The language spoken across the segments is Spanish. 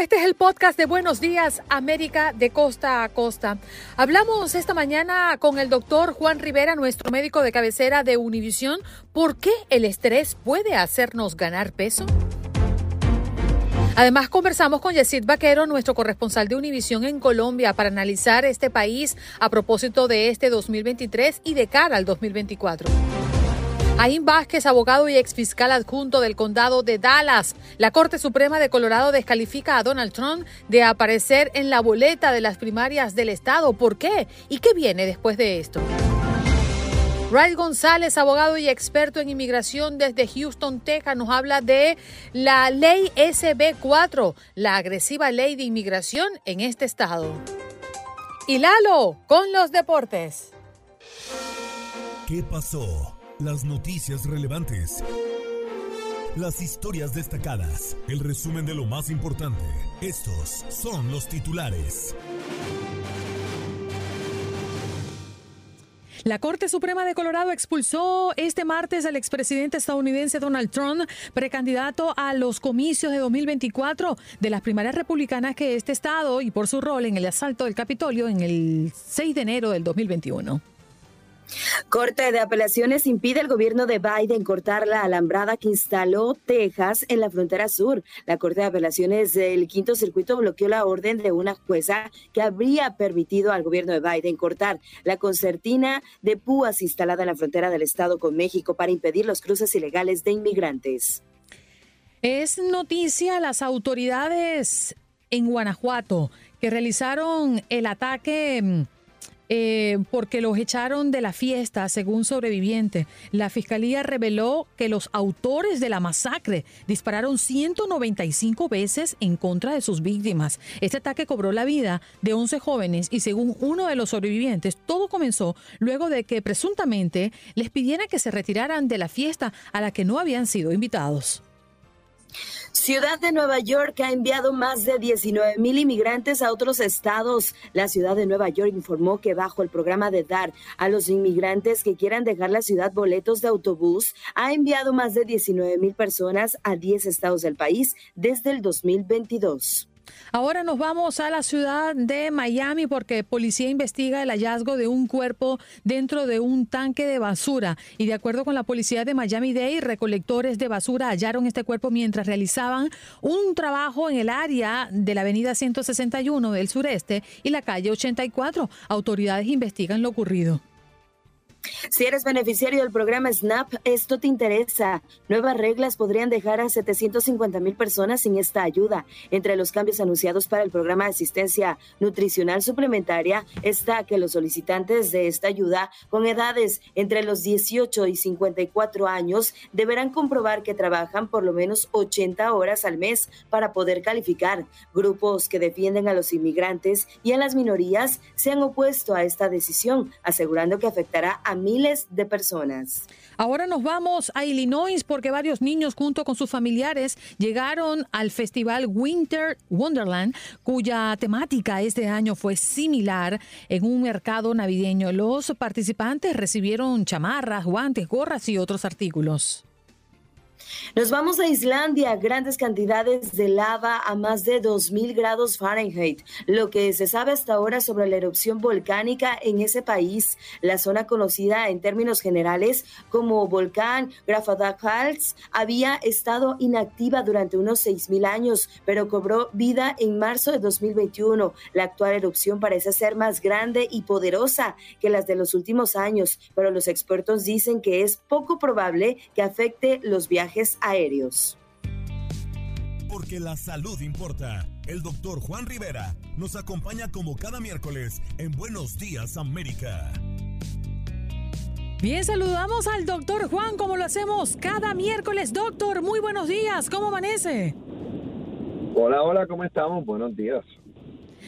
este es el podcast de Buenos Días América de costa a costa. Hablamos esta mañana con el doctor Juan Rivera, nuestro médico de cabecera de Univisión, ¿por qué el estrés puede hacernos ganar peso? Además, conversamos con Yesid Vaquero, nuestro corresponsal de Univisión en Colombia, para analizar este país a propósito de este 2023 y de cara al 2024. Aín Vázquez, abogado y exfiscal adjunto del condado de Dallas. La Corte Suprema de Colorado descalifica a Donald Trump de aparecer en la boleta de las primarias del estado. ¿Por qué? ¿Y qué viene después de esto? Ray González, abogado y experto en inmigración desde Houston, Texas, nos habla de la ley SB4, la agresiva ley de inmigración en este estado. Y Lalo, con los deportes. ¿Qué pasó? Las noticias relevantes. Las historias destacadas. El resumen de lo más importante. Estos son los titulares. La Corte Suprema de Colorado expulsó este martes al expresidente estadounidense Donald Trump, precandidato a los comicios de 2024 de las primarias republicanas que este estado y por su rol en el asalto del Capitolio en el 6 de enero del 2021. Corte de Apelaciones impide al gobierno de Biden cortar la alambrada que instaló Texas en la frontera sur. La Corte de Apelaciones del Quinto Circuito bloqueó la orden de una jueza que habría permitido al gobierno de Biden cortar la concertina de púas instalada en la frontera del estado con México para impedir los cruces ilegales de inmigrantes. Es noticia las autoridades en Guanajuato que realizaron el ataque mm, eh, porque los echaron de la fiesta, según sobreviviente. La fiscalía reveló que los autores de la masacre dispararon 195 veces en contra de sus víctimas. Este ataque cobró la vida de 11 jóvenes y según uno de los sobrevivientes, todo comenzó luego de que presuntamente les pidieran que se retiraran de la fiesta a la que no habían sido invitados. Ciudad de Nueva York ha enviado más de 19 mil inmigrantes a otros estados. La ciudad de Nueva York informó que bajo el programa de dar a los inmigrantes que quieran dejar la ciudad boletos de autobús, ha enviado más de 19 mil personas a 10 estados del país desde el 2022. Ahora nos vamos a la ciudad de Miami porque policía investiga el hallazgo de un cuerpo dentro de un tanque de basura. Y de acuerdo con la policía de Miami-Dade, recolectores de basura hallaron este cuerpo mientras realizaban un trabajo en el área de la avenida 161 del sureste y la calle 84. Autoridades investigan lo ocurrido. Si eres beneficiario del programa SNAP, esto te interesa. Nuevas reglas podrían dejar a 750 mil personas sin esta ayuda. Entre los cambios anunciados para el programa de asistencia nutricional suplementaria está que los solicitantes de esta ayuda con edades entre los 18 y 54 años deberán comprobar que trabajan por lo menos 80 horas al mes para poder calificar. Grupos que defienden a los inmigrantes y a las minorías se han opuesto a esta decisión, asegurando que afectará a miles de personas. Ahora nos vamos a Illinois porque varios niños junto con sus familiares llegaron al festival Winter Wonderland, cuya temática este año fue similar en un mercado navideño. Los participantes recibieron chamarras, guantes, gorras y otros artículos. Nos vamos a Islandia, grandes cantidades de lava a más de 2.000 grados Fahrenheit. Lo que se sabe hasta ahora sobre la erupción volcánica en ese país, la zona conocida en términos generales como volcán Grafadakals, había estado inactiva durante unos 6.000 años, pero cobró vida en marzo de 2021. La actual erupción parece ser más grande y poderosa que las de los últimos años, pero los expertos dicen que es poco probable que afecte los viajes aéreos. Porque la salud importa. El doctor Juan Rivera nos acompaña como cada miércoles en Buenos Días América. Bien, saludamos al doctor Juan como lo hacemos cada miércoles. Doctor, muy buenos días. ¿Cómo amanece? Hola, hola, ¿cómo estamos? Buenos días.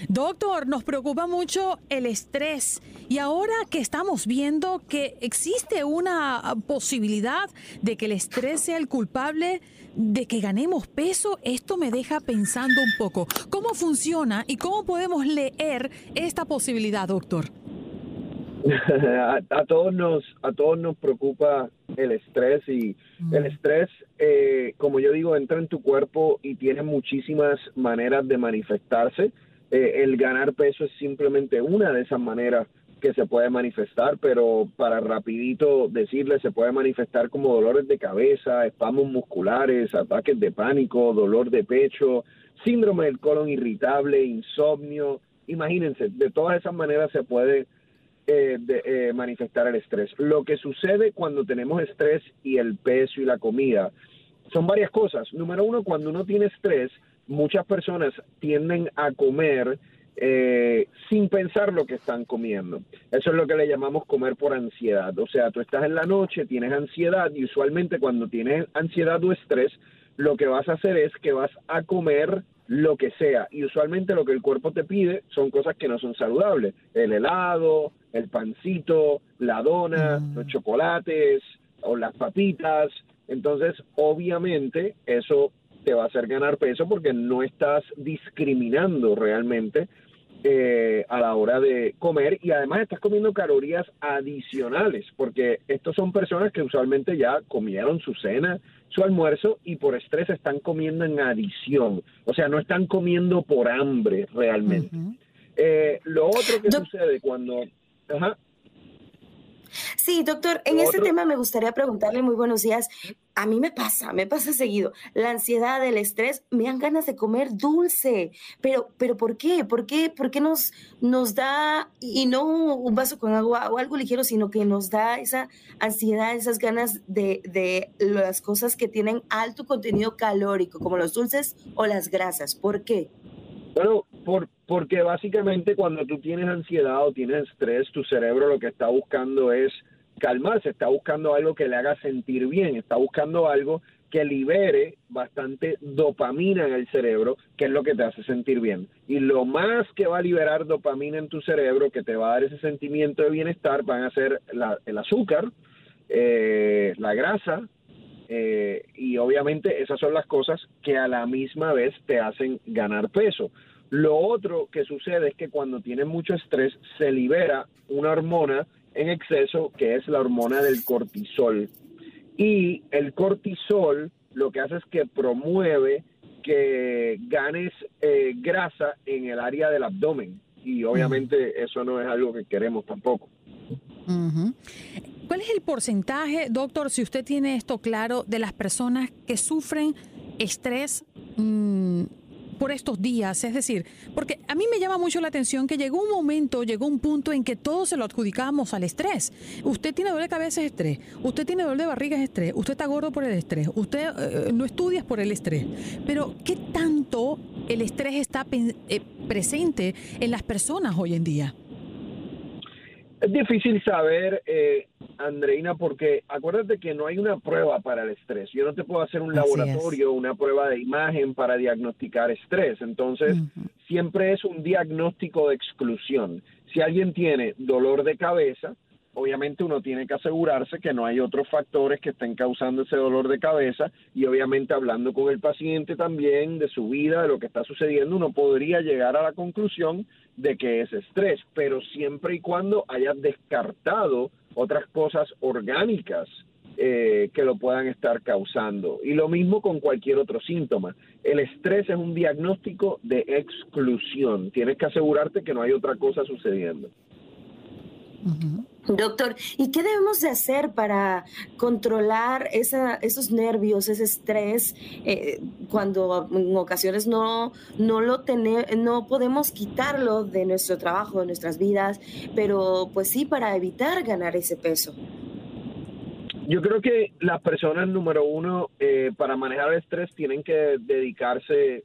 Doctor, nos preocupa mucho el estrés y ahora que estamos viendo que existe una posibilidad de que el estrés sea el culpable de que ganemos peso, esto me deja pensando un poco. ¿Cómo funciona y cómo podemos leer esta posibilidad, doctor? a, todos nos a todos nos preocupa el estrés y el estrés eh, como yo digo entra en tu cuerpo y tiene muchísimas maneras de manifestarse eh, el ganar peso es simplemente una de esas maneras que se puede manifestar, pero para rapidito decirle, se puede manifestar como dolores de cabeza, espasmos musculares, ataques de pánico, dolor de pecho, síndrome del colon irritable, insomnio. Imagínense, de todas esas maneras se puede eh, eh, manifestar el estrés. Lo que sucede cuando tenemos estrés y el peso y la comida son varias cosas. Número uno, cuando uno tiene estrés, muchas personas tienden a comer eh, sin pensar lo que están comiendo. Eso es lo que le llamamos comer por ansiedad. O sea, tú estás en la noche, tienes ansiedad y usualmente cuando tienes ansiedad o estrés, lo que vas a hacer es que vas a comer lo que sea. Y usualmente lo que el cuerpo te pide son cosas que no son saludables. El helado, el pancito, la dona, mm. los chocolates o las papitas. Entonces, obviamente, eso te va a hacer ganar peso porque no estás discriminando realmente eh, a la hora de comer y además estás comiendo calorías adicionales porque estos son personas que usualmente ya comieron su cena, su almuerzo y por estrés están comiendo en adición, o sea, no están comiendo por hambre realmente. Eh, lo otro que sucede cuando... Sí, doctor, en ese tema me gustaría preguntarle, muy buenos días, a mí me pasa, me pasa seguido, la ansiedad, el estrés, me dan ganas de comer dulce, pero, pero ¿por qué? ¿Por qué, por qué nos, nos da, y no un vaso con agua o algo ligero, sino que nos da esa ansiedad, esas ganas de, de las cosas que tienen alto contenido calórico, como los dulces o las grasas? ¿Por qué? Bueno, por, porque básicamente cuando tú tienes ansiedad o tienes estrés, tu cerebro lo que está buscando es calmarse, está buscando algo que le haga sentir bien, está buscando algo que libere bastante dopamina en el cerebro, que es lo que te hace sentir bien. Y lo más que va a liberar dopamina en tu cerebro, que te va a dar ese sentimiento de bienestar, van a ser el azúcar, eh, la grasa, y obviamente esas son las cosas que a la misma vez te hacen ganar peso. Lo otro que sucede es que cuando tienes mucho estrés se libera una hormona en exceso, que es la hormona del cortisol. Y el cortisol lo que hace es que promueve que ganes eh, grasa en el área del abdomen. Y obviamente eso no es algo que queremos tampoco. ¿Cuál es el porcentaje, doctor, si usted tiene esto claro, de las personas que sufren estrés mm, por estos días? Es decir, porque a mí me llama mucho la atención que llegó un momento, llegó un punto en que todos se lo adjudicábamos al estrés. Usted tiene dolor de cabeza, es estrés. Usted tiene dolor de barriga, es estrés. Usted está gordo por el estrés. Usted eh, no estudia por el estrés. Pero, ¿qué tanto el estrés está eh, presente en las personas hoy en día? Es difícil saber, eh, Andreina, porque acuérdate que no hay una prueba para el estrés. Yo no te puedo hacer un laboratorio, una prueba de imagen para diagnosticar estrés. Entonces, siempre es un diagnóstico de exclusión. Si alguien tiene dolor de cabeza, obviamente uno tiene que asegurarse que no hay otros factores que estén causando ese dolor de cabeza y obviamente hablando con el paciente también de su vida, de lo que está sucediendo, uno podría llegar a la conclusión de que es estrés, pero siempre y cuando haya descartado otras cosas orgánicas eh, que lo puedan estar causando. Y lo mismo con cualquier otro síntoma. El estrés es un diagnóstico de exclusión. Tienes que asegurarte que no hay otra cosa sucediendo. Doctor, ¿y qué debemos de hacer para controlar esos nervios, ese estrés, eh, cuando en ocasiones no, no, lo no podemos quitarlo de nuestro trabajo, de nuestras vidas, pero pues sí para evitar ganar ese peso? Yo creo que las personas, número uno, eh, para manejar el estrés tienen que dedicarse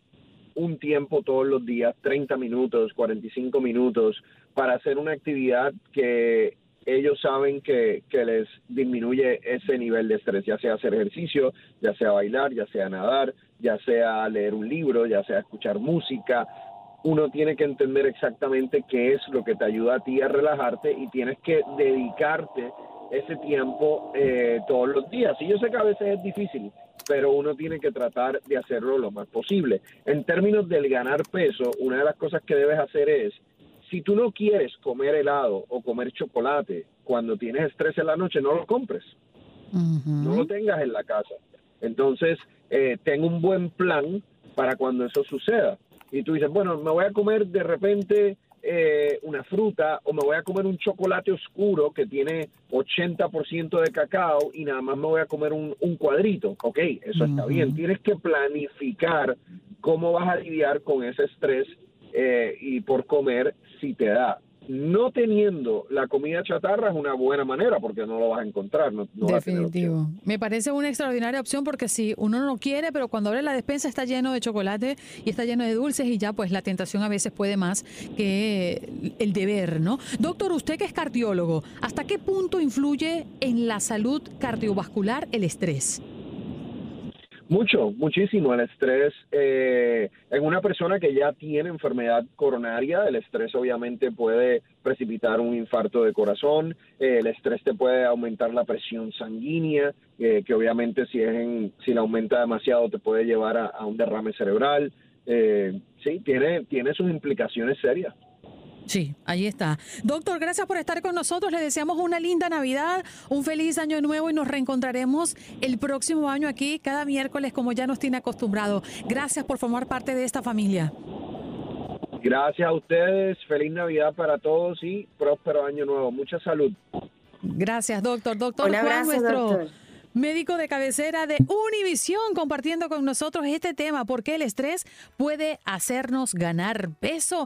un tiempo todos los días, 30 minutos, 45 minutos, para hacer una actividad que ellos saben que, les disminuye ese nivel de estrés, ya sea hacer ejercicio, ya sea bailar, ya sea nadar, ya sea leer un libro, ya sea escuchar música. Uno tiene que entender exactamente qué es lo que te ayuda a ti a relajarte y tienes que dedicarte ese tiempo eh, todos los días. Y yo sé que a veces es difícil, pero uno tiene que tratar de hacerlo lo más posible. En términos del ganar peso, una de las cosas que debes hacer es si tú no quieres comer helado o comer chocolate cuando tienes estrés en la noche, no lo compres. No lo tengas en la casa. Entonces, eh, ten un buen plan para cuando eso suceda. Y tú dices, bueno, me voy a comer de repente eh, una fruta o me voy a comer un chocolate oscuro que tiene 80% de cacao y nada más me voy a comer un, cuadrito. Ok, eso está bien. Tienes que planificar cómo vas a lidiar con ese estrés eh, y por comer si te da. No teniendo la comida chatarra es una buena manera porque no lo vas a encontrar. No, Definitivo. Me parece una extraordinaria opción porque si uno no quiere, pero cuando abre la despensa está lleno de chocolate y está lleno de dulces y ya pues la tentación a veces puede más que el deber, ¿no? Doctor, usted que es cardiólogo, ¿hasta qué punto influye en la salud cardiovascular el estrés? Mucho, muchísimo. El estrés eh, en una persona que ya tiene enfermedad coronaria, el estrés obviamente puede precipitar un infarto de corazón, eh, el estrés te puede aumentar la presión sanguínea, eh, que obviamente si es en, si la aumenta demasiado te puede llevar a, a un derrame cerebral. sí, tiene, tiene sus implicaciones serias. Sí, ahí está. Doctor, gracias por estar con nosotros. Le deseamos una linda Navidad, un feliz año nuevo y nos reencontraremos el próximo año aquí cada miércoles como ya nos tiene acostumbrado. Gracias por formar parte de esta familia. Gracias a ustedes, feliz Navidad para todos y próspero año nuevo. Mucha salud. Gracias, doctor. Doctor Juan, nuestro médico de cabecera de Univisión, compartiendo con nosotros este tema, por qué el estrés puede hacernos ganar peso.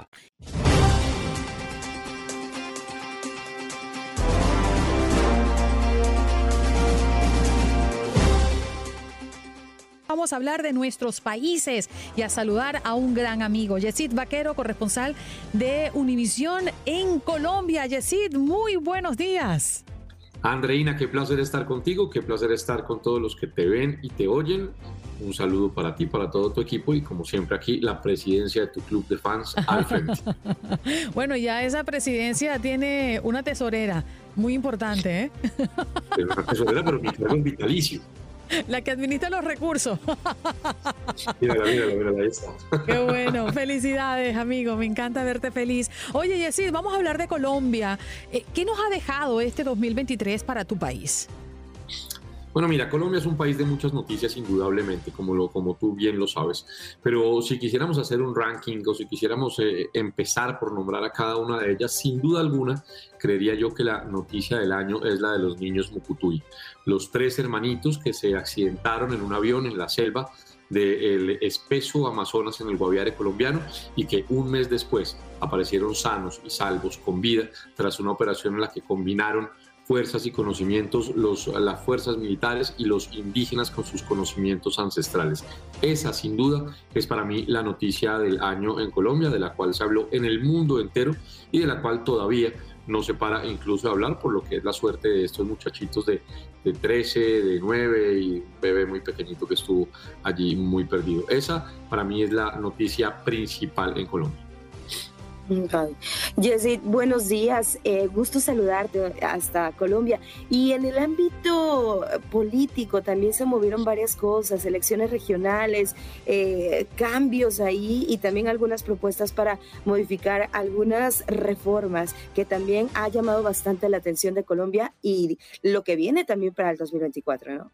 Vamos a hablar de nuestros países y a saludar a un gran amigo, Yesid Vaquero, corresponsal de Univisión en Colombia. Yesid, muy buenos días. Andreina, qué placer estar contigo, qué placer estar con todos los que te ven y te oyen. Un saludo para ti, para todo tu equipo y como siempre aquí la presidencia de tu club de fans al frente. bueno, ya esa presidencia tiene una tesorera muy importante, ¿eh? una tesorera, pero es vitalicio. La que administra los recursos. Mírala, mírala, mírala, está. Qué bueno, felicidades, amigo, me encanta verte feliz. Oye, Yesid, vamos a hablar de Colombia. Eh, ¿Qué nos ha dejado este 2023 para tu país? Bueno, mira, Colombia es un país de muchas noticias, indudablemente, como, lo, como tú bien lo sabes. Pero si quisiéramos hacer un ranking o si quisiéramos eh, empezar por nombrar a cada una de ellas, sin duda alguna, creería yo que la noticia del año es la de los niños Mucutuy. Los tres hermanitos que se accidentaron en un avión en la selva del espeso Amazonas en el Guaviare colombiano y que un mes después aparecieron sanos y salvos con vida tras una operación en la que combinaron fuerzas y conocimientos, los, las fuerzas militares y los indígenas con sus conocimientos ancestrales. Esa, sin duda, es para mí la noticia del año en Colombia, de la cual se habló en el mundo entero y de la cual todavía no se para incluso de hablar por lo que es la suerte de estos muchachitos de, de 13, de 9 y un bebé muy pequeñito que estuvo allí muy perdido. Esa para mí es la noticia principal en Colombia. Jessy, buenos días. Eh, gusto saludarte hasta Colombia. Y en el ámbito político también se movieron varias cosas, elecciones regionales, eh, cambios ahí y también algunas propuestas para modificar algunas reformas que también ha llamado bastante la atención de Colombia y lo que viene también para el 2024, ¿no?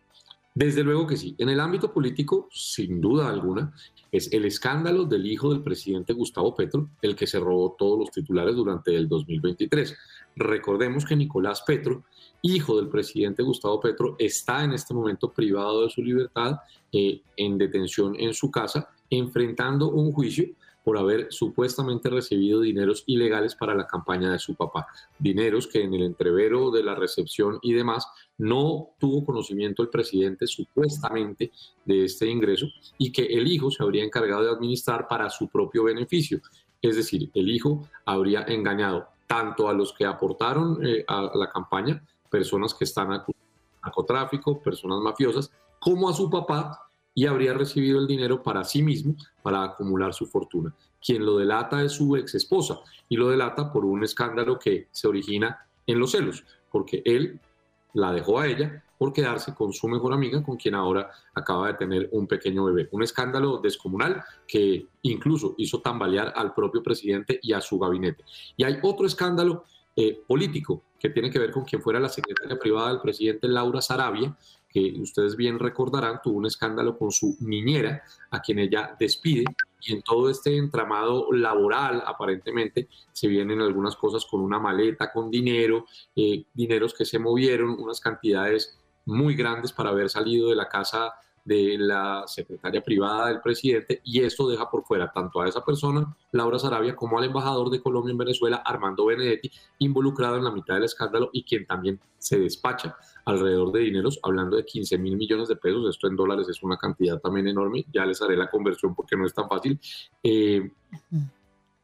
Desde luego que sí. En el ámbito político, sin duda alguna, es el escándalo del hijo del presidente Gustavo Petro, el que se robó todos los titulares durante el 2023. Recordemos que Nicolás Petro, hijo del presidente Gustavo Petro, está en este momento privado de su libertad, eh, en detención en su casa, enfrentando un juicio por haber supuestamente recibido dineros ilegales para la campaña de su papá. Dineros que en el entrevero de la recepción y demás no tuvo conocimiento el presidente supuestamente de este ingreso y que el hijo se habría encargado de administrar para su propio beneficio. Es decir, el hijo habría engañado tanto a los que aportaron eh, a la campaña, personas que están acusadas narcotráfico, personas mafiosas, como a su papá y habría recibido el dinero para sí mismo, para acumular su fortuna. Quien lo delata es su ex esposa y lo delata por un escándalo que se origina en los celos, porque él la dejó a ella por quedarse con su mejor amiga, con quien ahora acaba de tener un pequeño bebé. Un escándalo descomunal que incluso hizo tambalear al propio presidente y a su gabinete. Y hay otro escándalo eh, político que tiene que ver con quien fuera la secretaria privada del presidente Laura Sarabia, ustedes bien recordarán, tuvo un escándalo con su niñera, a quien ella despide, y en todo este entramado laboral, aparentemente, se vienen algunas cosas con una maleta, con dinero, eh, dineros que se movieron, unas cantidades muy grandes para haber salido de la casa de la secretaria privada del presidente y esto deja por fuera tanto a esa persona, Laura Sarabia, como al embajador de Colombia en Venezuela, Armando Benedetti, involucrado en la mitad del escándalo y quien también se despacha alrededor de dineros, hablando de 15 mil millones de pesos, esto en dólares es una cantidad también enorme, ya les haré la conversión porque no es tan fácil, eh,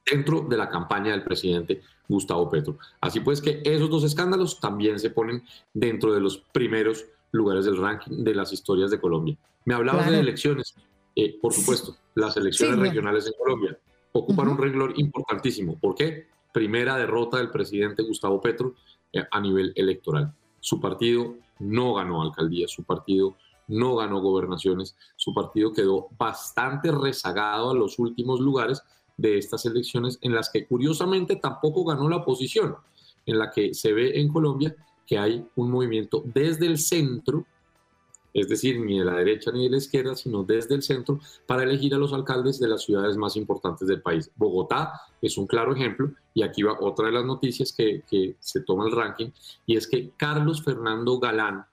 dentro de la campaña del presidente Gustavo Petro. Así pues que esos dos escándalos también se ponen dentro de los primeros lugares del ranking de las historias de Colombia. Me hablabas de elecciones. Eh, por supuesto, las elecciones regionales en Colombia ocupan un renglón importantísimo. ¿Por qué? Primera derrota del presidente Gustavo Petro eh, a nivel electoral. Su partido no ganó alcaldía, su partido no ganó gobernaciones, su partido quedó bastante rezagado a los últimos lugares, de estas elecciones en las que curiosamente tampoco ganó la oposición, en la que se ve en Colombia que hay un movimiento desde el centro, es decir, ni de la derecha ni de la izquierda, sino desde el centro, para elegir a los alcaldes de las ciudades más importantes del país. Bogotá es un claro ejemplo, y aquí va otra de las noticias que, que se toma el ranking, y es que Carlos Fernando Galán,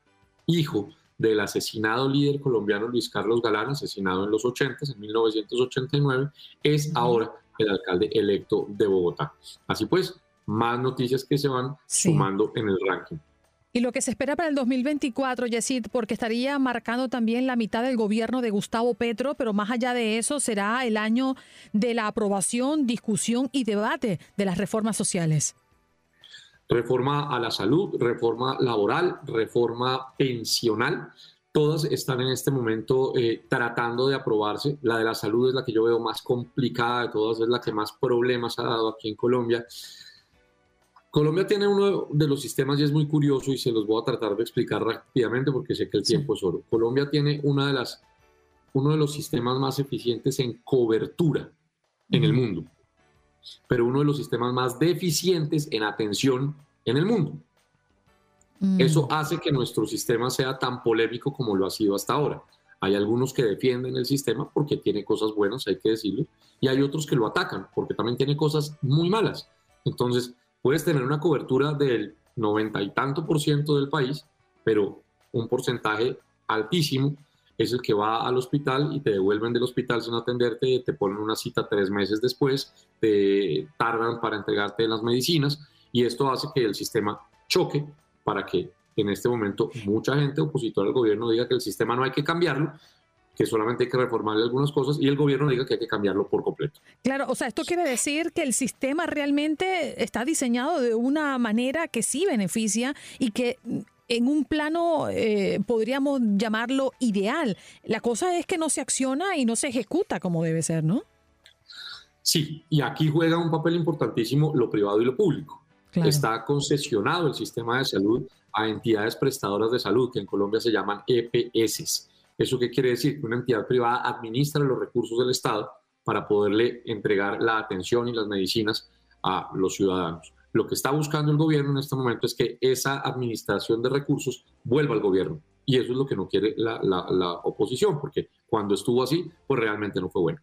hijo del asesinado líder colombiano Luis Carlos Galán, asesinado en los 80, en 1989, es ahora el alcalde electo de Bogotá. Así pues, más noticias que se van sumando en el ranking. Y lo que se espera para el 2024, Yesid, porque estaría marcando también la mitad del gobierno de Gustavo Petro, pero más allá de eso será el año de la aprobación, discusión y debate de las reformas sociales reforma a la salud, reforma laboral, reforma pensional. Todas están en este momento eh, tratando de aprobarse. La de la salud es la que yo veo más complicada de todas, es la que más problemas ha dado aquí en Colombia. Colombia tiene uno de los sistemas y es muy curioso y se los voy a tratar de explicar rápidamente porque sé que el tiempo es oro. Colombia tiene una de las, uno de los sistemas más eficientes en cobertura en el mundo pero uno de los sistemas más deficientes en atención en el mundo. Mm. Eso hace que nuestro sistema sea tan polémico como lo ha sido hasta ahora. Hay algunos que defienden el sistema porque tiene cosas buenas, hay que decirlo, y hay otros que lo atacan porque también tiene cosas muy malas. Entonces, puedes tener una cobertura del noventa y tanto por ciento del país, pero un porcentaje altísimo es el que va al hospital y te devuelven del hospital sin atenderte, te ponen una cita tres meses después, te tardan para entregarte las medicinas y esto hace que el sistema choque para que en este momento mucha gente opositora al gobierno diga que el sistema no hay que cambiarlo, que solamente hay que reformarle algunas cosas y el gobierno diga que hay que cambiarlo por completo. Claro, o sea, esto quiere decir que el sistema realmente está diseñado de una manera que sí beneficia y que en un plano, eh, podríamos llamarlo ideal. La cosa es que no se acciona y no se ejecuta como debe ser, ¿no? Sí, y aquí juega un papel importantísimo lo privado y lo público. Está concesionado el sistema de salud a entidades prestadoras de salud, que en Colombia se llaman EPS. ¿Eso qué quiere decir? Que una entidad privada administra los recursos del Estado para poderle entregar la atención y las medicinas a los ciudadanos. Lo que está buscando el gobierno en este momento es que esa administración de recursos vuelva al gobierno. Y eso es lo que no quiere la, oposición, porque cuando estuvo así, pues realmente no fue bueno.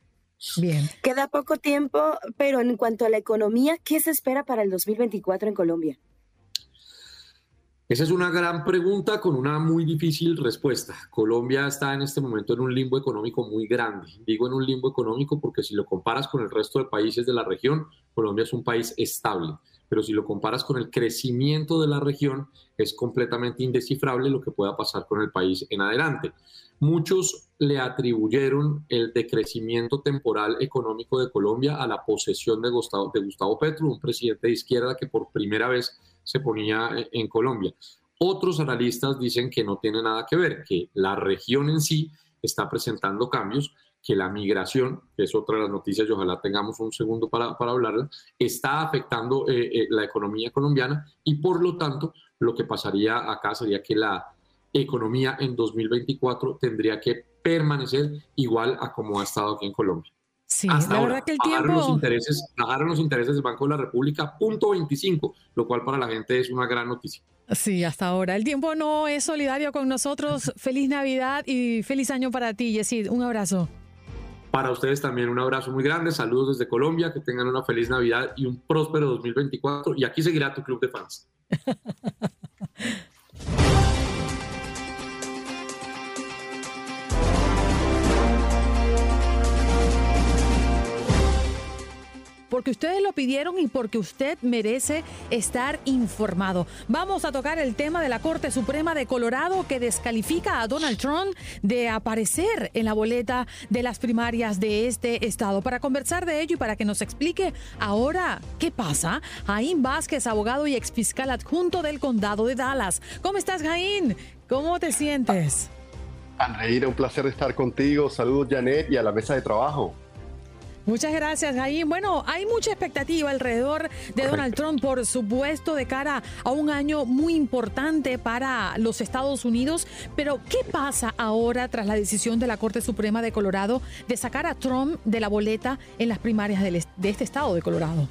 Bien. Queda poco tiempo, pero en cuanto a la economía, ¿qué se espera para el 2024 en Colombia? Esa es una gran pregunta con una muy difícil respuesta. Colombia está en este momento en un limbo económico muy grande. Digo en un limbo económico porque si lo comparas con el resto de países de la región, Colombia es un país estable pero si lo comparas con el crecimiento de la región, es completamente indescifrable lo que pueda pasar con el país en adelante. Muchos le atribuyeron el decrecimiento temporal económico de Colombia a la posesión de Gustavo, de Gustavo Petro, un presidente de izquierda que por primera vez se ponía en Colombia. Otros analistas dicen que no tiene nada que ver, que la región en sí está presentando cambios que la migración, que es otra de las noticias y ojalá tengamos un segundo para, para hablarla, está afectando eh, eh, la economía colombiana y por lo tanto lo que pasaría acá sería que la economía en 2024 tendría que permanecer igual a como ha estado aquí en Colombia. Sí, Hasta la verdad que el tiempo... Los intereses, bajaron los intereses del Banco de la República, punto 25, lo cual para la gente es una gran noticia. Sí, hasta ahora. El tiempo no es solidario con nosotros. Feliz Navidad y feliz año para ti, Yesid. Un abrazo. Para ustedes también un abrazo muy grande, saludos desde Colombia, que tengan una feliz Navidad y un próspero 2024. Y aquí seguirá tu club de fans. porque ustedes lo pidieron y porque usted merece estar informado. Vamos a tocar el tema de la Corte Suprema de Colorado que descalifica a Donald Trump de aparecer en la boleta de las primarias de este estado. Para conversar de ello y para que nos explique ahora qué pasa, Jaín Vázquez, abogado y exfiscal adjunto del condado de Dallas. ¿Cómo estás, Jaín? ¿Cómo te sientes? Andreira, un placer estar contigo. Saludos, Janet, y a la mesa de trabajo. Muchas gracias, Jaime. Bueno, hay mucha expectativa alrededor de Donald Trump, por supuesto, de cara a un año muy importante para los Estados Unidos. Pero, ¿qué pasa ahora tras la decisión de la Corte Suprema de Colorado de sacar a Trump de la boleta en las primarias de este estado de Colorado?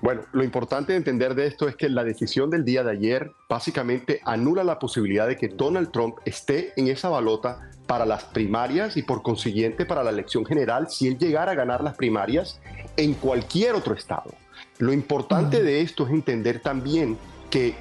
Bueno, lo importante de entender de esto es que la decisión del día de ayer básicamente anula la posibilidad de que Donald Trump esté en esa balota para las primarias y por consiguiente para la elección general si él llegara a ganar las primarias en cualquier otro estado. Lo importante de esto es entender también que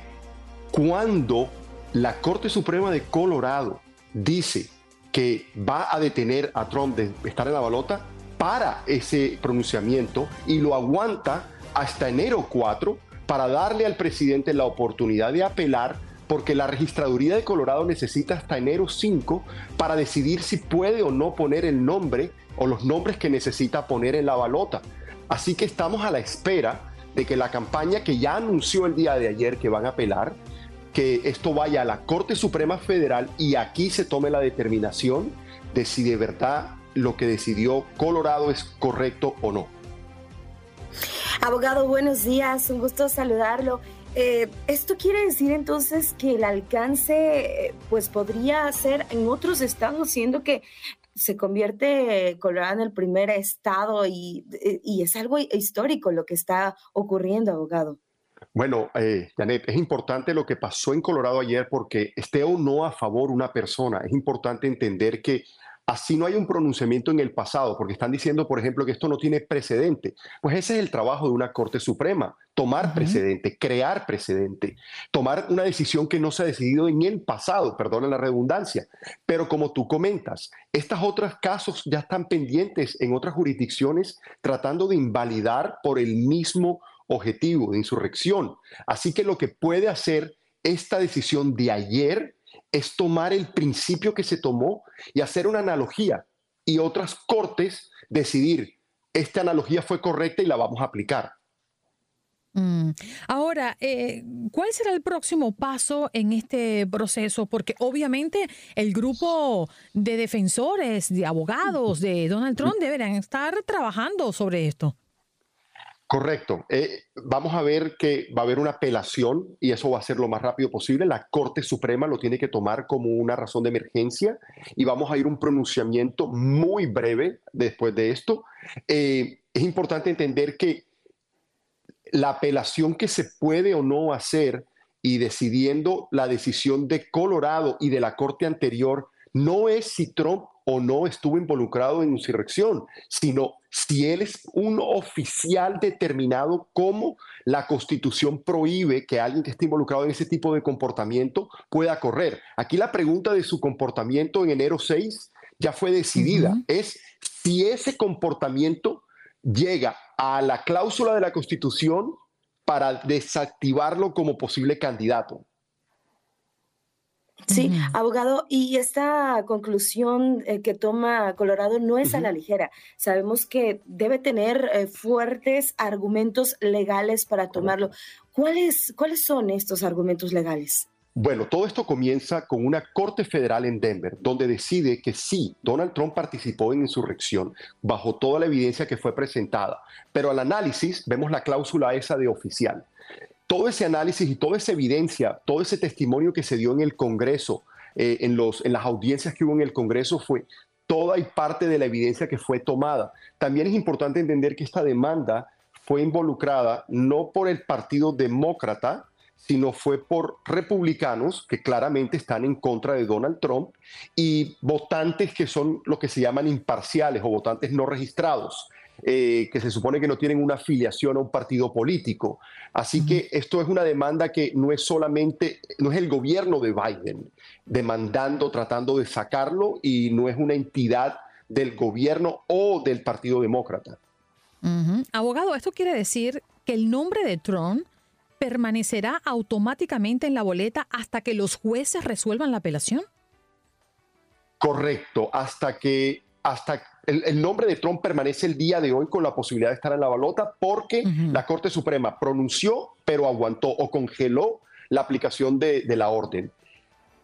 cuando la Corte Suprema de Colorado dice que va a detener a Trump de estar en la balota, para ese pronunciamiento y lo aguanta hasta enero 4 para darle al presidente la oportunidad de apelar porque la registraduría de Colorado necesita hasta enero 5 para decidir si puede o no poner el nombre o los nombres que necesita poner en la balota. Así que estamos a la espera de que la campaña que ya anunció el día de ayer que van a apelar, que esto vaya a la Corte Suprema Federal y aquí se tome la determinación de si de verdad lo que decidió Colorado es correcto o no. Abogado, buenos días, un gusto saludarlo. Eh, ¿Esto quiere decir entonces que el alcance pues podría ser en otros estados, siendo que se convierte Colorado en el primer estado y, es algo histórico lo que está ocurriendo, abogado? Bueno, eh, Janet, es importante lo que pasó en Colorado ayer porque esté o no a favor una persona, es importante entender que Así no hay un pronunciamiento en el pasado, porque están diciendo, por ejemplo, que esto no tiene precedente. Pues ese es el trabajo de una Corte Suprema, tomar precedente, crear precedente, tomar una decisión que no se ha decidido en el pasado, perdona la redundancia. Pero como tú comentas, estos otros casos ya están pendientes en otras jurisdicciones tratando de invalidar por el mismo objetivo de insurrección. Así que lo que puede hacer esta decisión de ayer es tomar el principio que se tomó y hacer una analogía y otras cortes decidir, esta analogía fue correcta y la vamos a aplicar. Mm. Ahora, eh, ¿cuál será el próximo paso en este proceso? Porque obviamente el grupo de defensores, de abogados de Donald Trump deberán estar trabajando sobre esto. Correcto. Eh, vamos a ver que va a haber una apelación y eso va a ser lo más rápido posible. La Corte Suprema lo tiene que tomar como una razón de emergencia y vamos a ir un pronunciamiento muy breve después de esto. Eh, es importante entender que la apelación que se puede o no hacer y decidiendo la decisión de Colorado y de la Corte anterior no es si Trump o no estuvo involucrado en insurrección, sino si él es un oficial determinado como la constitución prohíbe que alguien que esté involucrado en ese tipo de comportamiento pueda correr. Aquí la pregunta de su comportamiento en enero 6 ya fue decidida. Es si ese comportamiento llega a la cláusula de la constitución para desactivarlo como posible candidato. Sí, abogado, y esta conclusión eh, que toma Colorado no es a la ligera. Sabemos que debe tener eh, fuertes argumentos legales para tomarlo. ¿Cuáles, ¿Cuáles son estos argumentos legales? Bueno, todo esto comienza con una corte federal en Denver, donde decide que sí, Donald Trump participó en insurrección bajo toda la evidencia que fue presentada, pero al análisis vemos la cláusula esa de oficial todo ese análisis y toda esa evidencia, todo ese testimonio que se dio en el Congreso, eh, en, los, en las audiencias que hubo en el Congreso, fue toda y parte de la evidencia que fue tomada. También es importante entender que esta demanda fue involucrada no por el Partido Demócrata, sino fue por republicanos que claramente están en contra de Donald Trump y votantes que son lo que se llaman imparciales o votantes no registrados. Eh, que se supone que no tienen una afiliación a un partido político. Así que esto es una demanda que no es solamente, no es el gobierno de Biden demandando, tratando de sacarlo, y no es una entidad del gobierno o del Partido Demócrata. Abogado, ¿esto quiere decir que el nombre de Trump permanecerá automáticamente en la boleta hasta que los jueces resuelvan la apelación? Correcto, hasta que hasta el, nombre de Trump permanece el día de hoy con la posibilidad de estar en la balota porque la Corte Suprema pronunció, pero aguantó o congeló la aplicación de, la orden.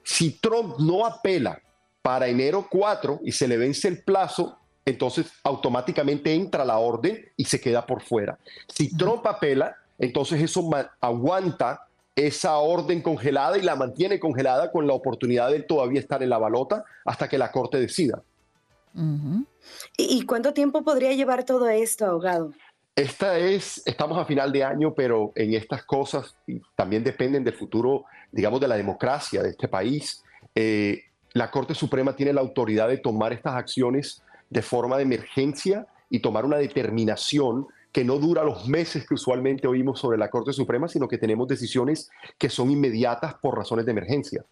Si Trump no apela para enero 4 y se le vence el plazo, entonces automáticamente entra la orden y se queda por fuera. Si Trump apela, entonces eso aguanta esa orden congelada y la mantiene congelada con la oportunidad de todavía estar en la balota hasta que la Corte decida. ¿Y cuánto tiempo podría llevar todo esto, abogado? Esta es, estamos a final de año, pero en estas cosas también dependen del futuro, digamos, de la democracia de este país. Eh, la Corte Suprema tiene la autoridad de tomar estas acciones de forma de emergencia y tomar una determinación que no dura los meses que usualmente oímos sobre la Corte Suprema, sino que tenemos decisiones que son inmediatas por razones de emergencia.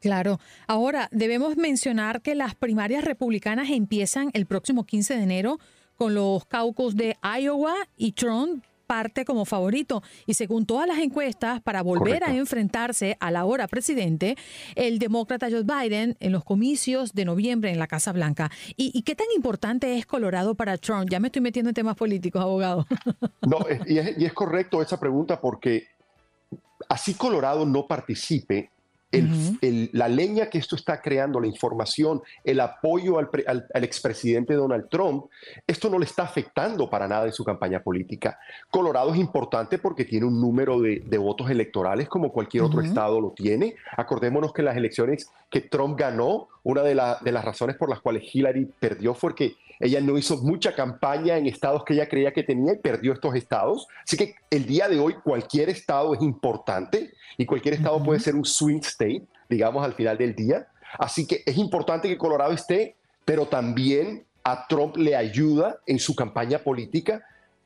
Claro. Ahora, debemos mencionar que las primarias republicanas empiezan el próximo 15 de enero con los caucus de Iowa y Trump parte como favorito. Y según todas las encuestas, para volver a enfrentarse a la hora presidente, el demócrata Joe Biden en los comicios de noviembre en la Casa Blanca. ¿Y, qué tan importante es Colorado para Trump? Ya me estoy metiendo en temas políticos, abogado. No, y es, y es correcto esa pregunta porque así Colorado no participe, la leña que esto está creando, la información, el apoyo al, expresidente Donald Trump, esto no le está afectando para nada en su campaña política. Colorado es importante porque tiene un número de, votos electorales como cualquier otro estado lo tiene. Acordémonos que las elecciones que Trump ganó, una de, de las razones por las cuales Hillary perdió fue que ella no hizo mucha campaña en estados que ella creía que tenía y perdió estos estados. Así que el día de hoy cualquier estado es importante y cualquier estado puede ser un swing state, digamos, al final del día. Así que es importante que Colorado esté, pero también a Trump le ayuda en su campaña política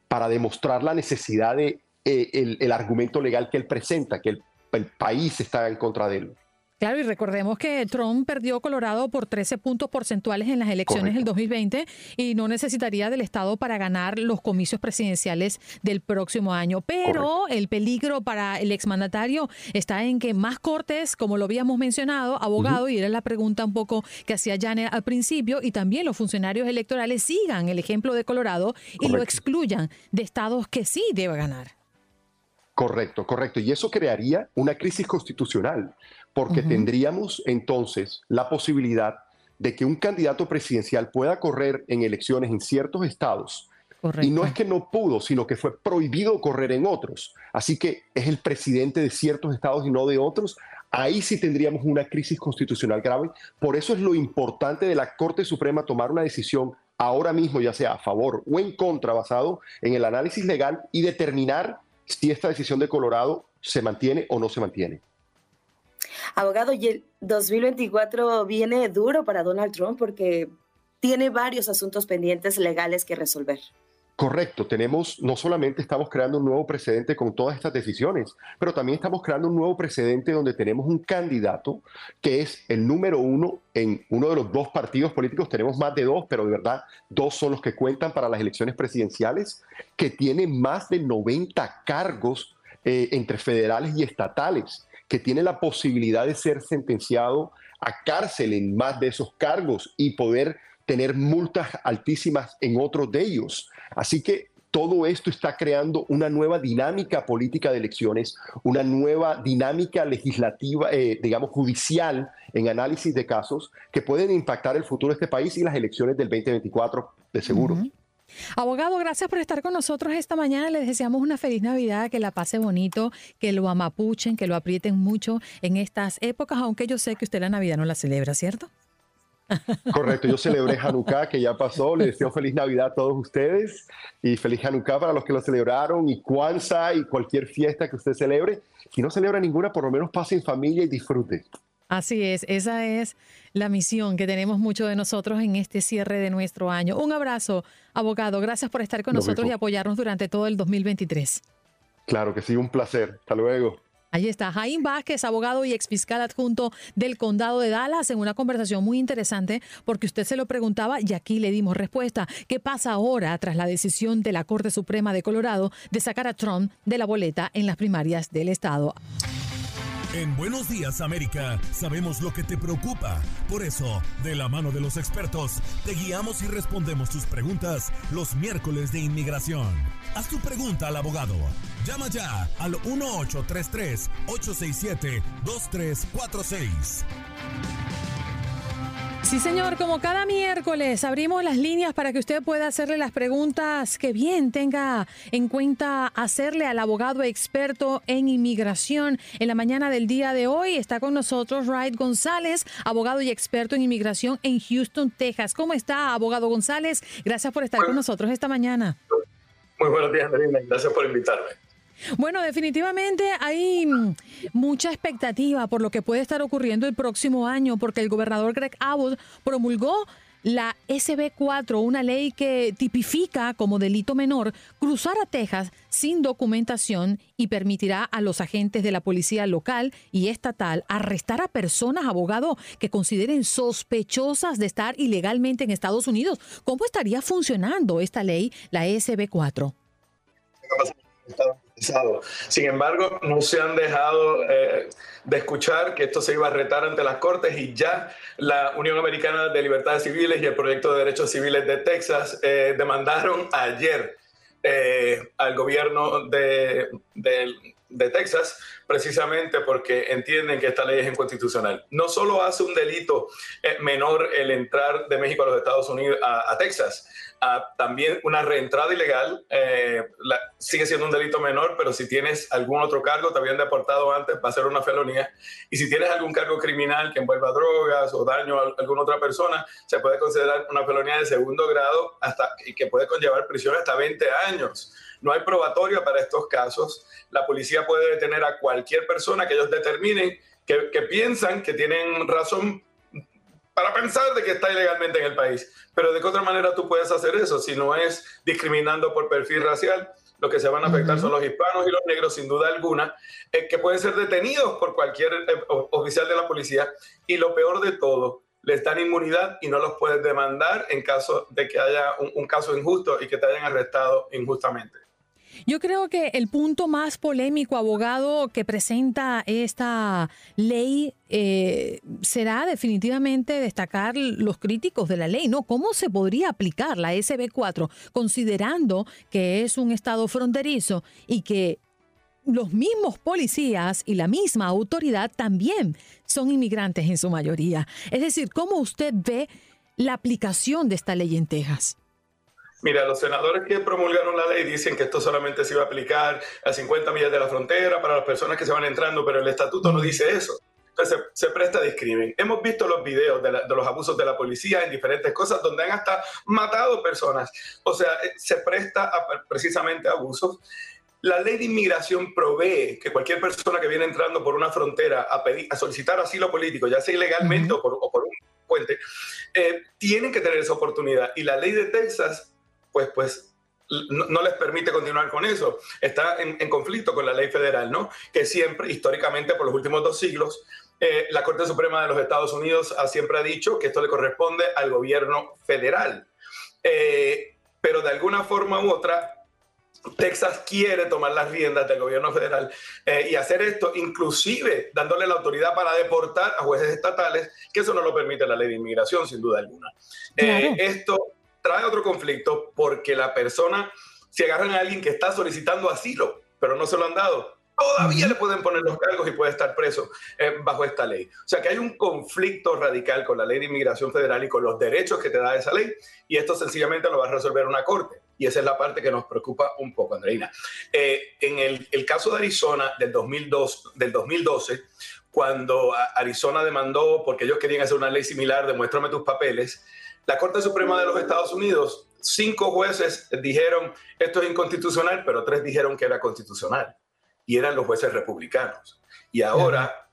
para demostrar la necesidad de eh, el, argumento legal que él presenta, que el país está en contra de él. Claro, y recordemos que Trump perdió Colorado por 13 puntos porcentuales en las elecciones del 2020 y no necesitaría del Estado para ganar los comicios presidenciales del próximo año. Pero el peligro para el exmandatario está en que más cortes, como lo habíamos mencionado, abogado, y era la pregunta un poco que hacía Janet al principio, y también los funcionarios electorales sigan el ejemplo de Colorado y lo excluyan de estados que sí debe ganar. Correcto, correcto. Y eso crearía una crisis constitucional, porque tendríamos entonces la posibilidad de que un candidato presidencial pueda correr en elecciones en ciertos estados. Y no es que no pudo, sino que fue prohibido correr en otros. Así que es el presidente de ciertos estados y no de otros. Ahí sí tendríamos una crisis constitucional grave. Por eso es lo importante de la Corte Suprema tomar una decisión ahora mismo, ya sea a favor o en contra, basado en el análisis legal y determinar si esta decisión de Colorado se mantiene o no se mantiene. Abogado, y el 2024 viene duro para Donald Trump porque tiene varios asuntos pendientes legales que resolver. Correcto, tenemos, no solamente estamos creando un nuevo precedente con todas estas decisiones, pero también estamos creando un nuevo precedente donde tenemos un candidato que es el número uno en uno de los dos partidos políticos, tenemos más de dos, pero de verdad dos son los que cuentan para las elecciones presidenciales, que tiene más de 90 cargos eh, entre federales y estatales, que tiene la posibilidad de ser sentenciado a cárcel en más de esos cargos y poder tener multas altísimas en otros de ellos. Así que todo esto está creando una nueva dinámica política de elecciones, una nueva dinámica legislativa, eh, digamos, judicial en análisis de casos que pueden impactar el futuro de este país y las elecciones del 2024 de seguro. Abogado, gracias por estar con nosotros esta mañana. Les deseamos una feliz Navidad, que la pase bonito, que lo amapuchen, que lo aprieten mucho en estas épocas, aunque yo sé que usted la Navidad no la celebra, ¿cierto? Correcto, yo celebré Hanukkah, que ya pasó. Les deseo feliz Navidad a todos ustedes y feliz Hanukkah para los que lo celebraron y Kwanzaa y cualquier fiesta que usted celebre. Si no celebra ninguna, por lo menos pase en familia y disfrute. Así es, esa es la misión que tenemos muchos de nosotros en este cierre de nuestro año. Un abrazo, abogado. Gracias por estar con nosotros y apoyarnos durante todo el 2023. Claro que sí, un placer. Hasta luego. Ahí está Jaime Vázquez, abogado y exfiscal adjunto del condado de Dallas, en una conversación muy interesante porque usted se lo preguntaba y aquí le dimos respuesta. ¿Qué pasa ahora tras la decisión de la Corte Suprema de Colorado de sacar a Trump de la boleta en las primarias del estado? En Buenos Días América sabemos lo que te preocupa. Por eso, de la mano de los expertos, te guiamos y respondemos tus preguntas los miércoles de inmigración. Haz tu pregunta al abogado. Llama ya al 1833-867-2346. Sí, señor, como cada miércoles abrimos las líneas para que usted pueda hacerle las preguntas que bien tenga en cuenta hacerle al abogado experto en inmigración. En la mañana del día de hoy está con nosotros Wright González, abogado y experto en inmigración en Houston, Texas. ¿Cómo está, abogado González? Gracias por estar con nosotros esta mañana. Muy buenos días, Marina. Gracias por invitarme. Bueno, definitivamente hay mm, mucha expectativa por lo que puede estar ocurriendo el próximo año, porque el gobernador Greg Abbott promulgó la SB4, una ley que tipifica como delito menor cruzar a Texas sin documentación y permitirá a los agentes de la policía local y estatal arrestar a personas, abogado, que consideren sospechosas de estar ilegalmente en Estados Unidos. ¿Cómo estaría funcionando esta ley, la SB4? Sin embargo, no se han dejado eh, de escuchar que esto se iba a retar ante las Cortes y ya la Unión Americana de Libertades Civiles y el Proyecto de Derechos Civiles de Texas eh, demandaron ayer eh, al gobierno de, Texas, precisamente porque entienden que esta ley es inconstitucional. No solo hace un delito menor el entrar de México a los Estados Unidos, a, Texas, también una reentrada ilegal eh, sigue siendo un delito menor, pero si tienes algún otro cargo, te habían deportado antes, va a ser una felonía. Y si tienes algún cargo criminal que envuelva drogas o daño a alguna otra persona, se puede considerar una felonía de segundo grado hasta, y que puede conllevar prisión hasta 20 años. No hay probatoria para estos casos. La policía puede detener a cualquier persona que ellos determinen que, piensan que tienen razón para pensar de que está ilegalmente en el país. Pero de qué otra manera tú puedes hacer eso si no es discriminando por perfil racial. Lo que se van a afectar son los hispanos y los negros, sin duda alguna, eh, que pueden ser detenidos por cualquier eh, oficial de la policía. Y lo peor de todo, les dan inmunidad y no los puedes demandar en caso de que haya un caso injusto y que te hayan arrestado injustamente. Yo creo que el punto más polémico, abogado, que presenta esta ley eh, será definitivamente destacar los críticos de la ley, ¿no? ¿Cómo se podría aplicar la SB4 considerando que es un estado fronterizo y que los mismos policías y la misma autoridad también son inmigrantes en su mayoría? Es decir, ¿cómo usted ve la aplicación de esta ley en Texas? Mira, los senadores que promulgaron la ley dicen que esto solamente se iba a aplicar a 50 millas de la frontera para las personas que se van entrando, pero el estatuto no dice eso. Entonces se, presta a discrimen. Hemos visto los videos de, los abusos de la policía en diferentes cosas donde han hasta matado personas. O sea, eh, se presta a, precisamente a abusos. La ley de inmigración provee que cualquier persona que viene entrando por una frontera a, pedir, a solicitar asilo político, ya sea ilegalmente o, por, un puente, eh, tienen que tener esa oportunidad. Y la ley de Texas pues, pues no, les permite continuar con eso. Está en, conflicto con la ley federal, ¿no? Que siempre, históricamente, por los últimos dos siglos, eh, la Corte Suprema de los Estados Unidos ha siempre ha dicho que esto le corresponde al gobierno federal. Eh, pero de alguna forma u otra, Texas quiere tomar las riendas del gobierno federal eh, y hacer esto, inclusive dándole la autoridad para deportar a jueces estatales, que eso no lo permite la ley de inmigración, sin duda alguna. esto trae otro conflicto porque la persona, si agarran a alguien que está solicitando asilo, pero no se lo han dado, todavía le pueden poner los cargos y puede estar preso eh, bajo esta ley. O sea que hay un conflicto radical con la ley de inmigración federal y con los derechos que te da esa ley, y esto sencillamente lo va a resolver una corte. Y esa es la parte que nos preocupa un poco, Andreina. Eh, en el, el, caso de Arizona del, 2002, del 2012, cuando Arizona demandó, porque ellos querían hacer una ley similar, demuéstrame tus papeles, la Corte Suprema de los Estados Unidos, cinco jueces dijeron esto es inconstitucional, pero tres dijeron que era constitucional. Y eran los jueces republicanos. Y ahora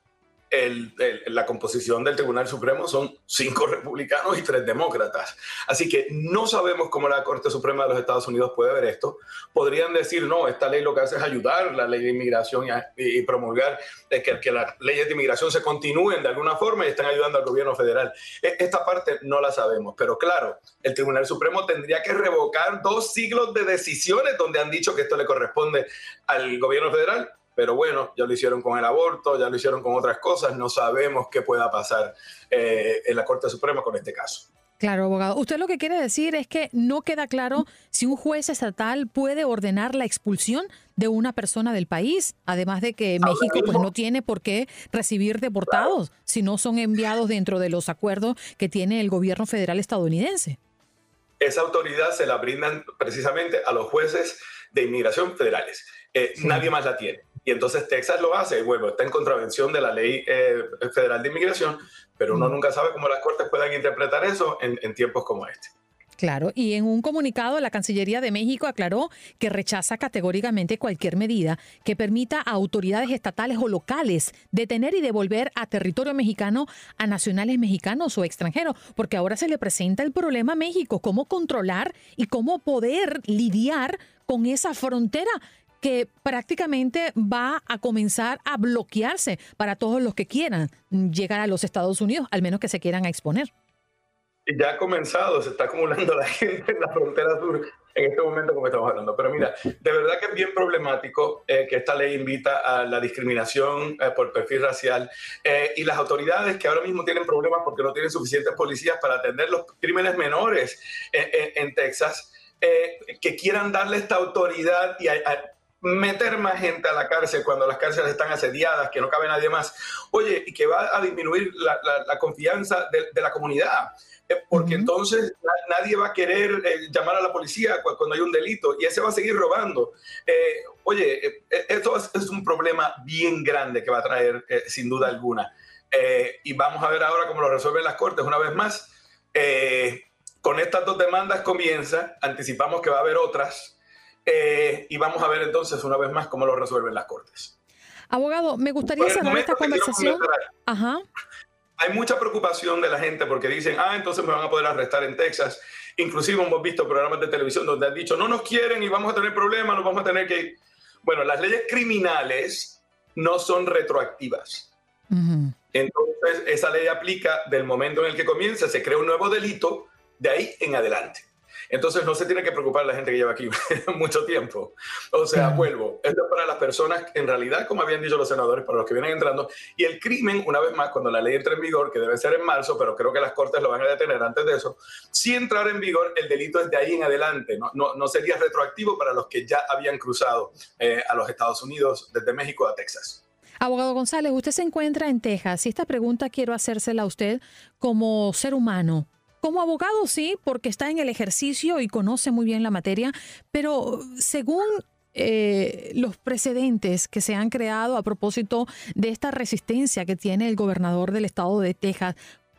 la composición del Tribunal Supremo son cinco republicanos y tres demócratas. Así que no sabemos cómo la Corte Suprema de los Estados Unidos puede ver esto. Podrían decir, no, esta ley lo que hace es ayudar la ley de inmigración y, promulgar que, que las leyes de inmigración se continúen de alguna forma y están ayudando al gobierno federal. E, esta parte no la sabemos, pero claro, el Tribunal Supremo tendría que revocar dos siglos de decisiones donde han dicho que esto le corresponde al gobierno federal pero bueno, ya lo hicieron con el aborto, ya lo hicieron con otras cosas, no sabemos qué pueda pasar eh, en la Corte Suprema con este caso. Claro, abogado. Usted lo que quiere decir es que no queda claro si un juez estatal puede ordenar la expulsión de una persona del país, además de que México pues no tiene por qué recibir deportados si no son enviados dentro de los acuerdos que tiene el gobierno federal estadounidense. Esa autoridad se la brindan precisamente a los jueces de inmigración federales. Eh, nadie más la tiene. Y entonces Texas lo hace, bueno, está en contravención de la ley eh, federal de inmigración, pero uno nunca sabe cómo las cortes puedan interpretar eso en, en tiempos como este. Claro, y en un comunicado la Cancillería de México aclaró que rechaza categóricamente cualquier medida que permita a autoridades estatales o locales detener y devolver a territorio mexicano a nacionales mexicanos o extranjeros, porque ahora se le presenta el problema a México, cómo controlar y cómo poder lidiar con esa frontera que prácticamente va a comenzar a bloquearse para todos los que quieran llegar a los Estados Unidos, al menos que se quieran exponer. Ya ha comenzado, se está acumulando la gente en la frontera sur en este momento como estamos hablando. Pero mira, de verdad que es bien problemático eh, que esta ley invita a la discriminación eh, por perfil racial eh, y las autoridades que ahora mismo tienen problemas porque no tienen suficientes policías para atender los crímenes menores en Texas, que quieran darle esta autoridad y a, meter más gente a la cárcel cuando las cárceles están asediadas, que no cabe nadie más, oye, y que va a disminuir la, confianza de, la comunidad, eh, porque entonces nadie va a querer eh, llamar a la policía cuando hay un delito y ese va a seguir robando. Eh, oye, esto es un problema bien grande que va a traer sin duda alguna. y vamos a ver ahora cómo lo resuelven las cortes una vez más. con estas dos demandas comienza, anticipamos que va a haber otras, eh, y vamos a ver entonces una vez más cómo lo resuelven las Cortes. Abogado, me gustaría cerrar esta conversación. Ajá. Hay mucha preocupación de la gente porque dicen, ah, entonces me van a poder arrestar en Texas. Inclusive hemos visto programas de televisión donde han dicho, no nos quieren y vamos a tener problemas, nos vamos a tener que... Bueno, las leyes criminales no son retroactivas. Entonces, esa ley aplica del momento en el que comienza, se crea un nuevo delito, de ahí en adelante. Entonces no se tiene que preocupar la gente que lleva aquí mucho tiempo. O sea, vuelvo, esto es para las personas, en realidad, como habían dicho los senadores, para los que vienen entrando, y el crimen, una vez más, cuando la ley entre en vigor, que debe ser en marzo, pero creo que las cortes lo van a detener antes de eso, si entrar en vigor, el delito es de ahí en adelante, no, no, no sería retroactivo para los que ya habían cruzado eh, a los Estados Unidos desde México a Texas. Abogado González, usted se encuentra en Texas y esta pregunta quiero hacérsela a usted como ser humano. Como abogado sí, porque está en el ejercicio y conoce muy bien la materia, pero según eh, los precedentes que se han creado a propósito de esta resistencia que tiene el gobernador del estado de Texas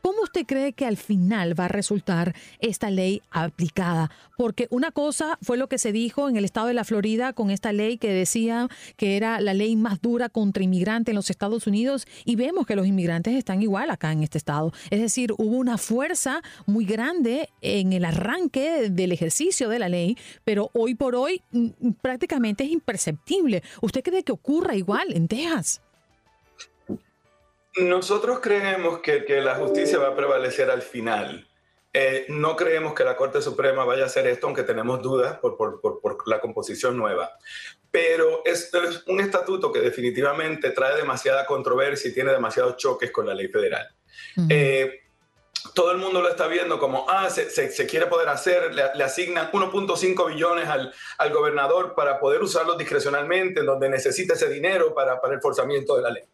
¿Cómo usted cree que al final va a resultar esta ley aplicada? Porque una cosa fue lo que se dijo en el estado de la Florida con esta ley que decía que era la ley más dura contra inmigrantes en los Estados Unidos y vemos que los inmigrantes están igual acá en este estado. Es decir, hubo una fuerza muy grande en el arranque del ejercicio de la ley, pero hoy por hoy mm, prácticamente es imperceptible. ¿Usted cree que ocurra igual en Texas? Nosotros creemos que, la justicia va a prevalecer al final. Eh, no creemos que la Corte Suprema vaya a hacer esto, aunque tenemos dudas por, la composición nueva. Pero esto es un estatuto que definitivamente trae demasiada controversia y tiene demasiados choques con la ley federal. Eh, todo el mundo lo está viendo como, ah, se, quiere poder hacer, le, asignan 1.5 billones al, gobernador para poder usarlo discrecionalmente, en donde necesita ese dinero para, para el forzamiento de la ley.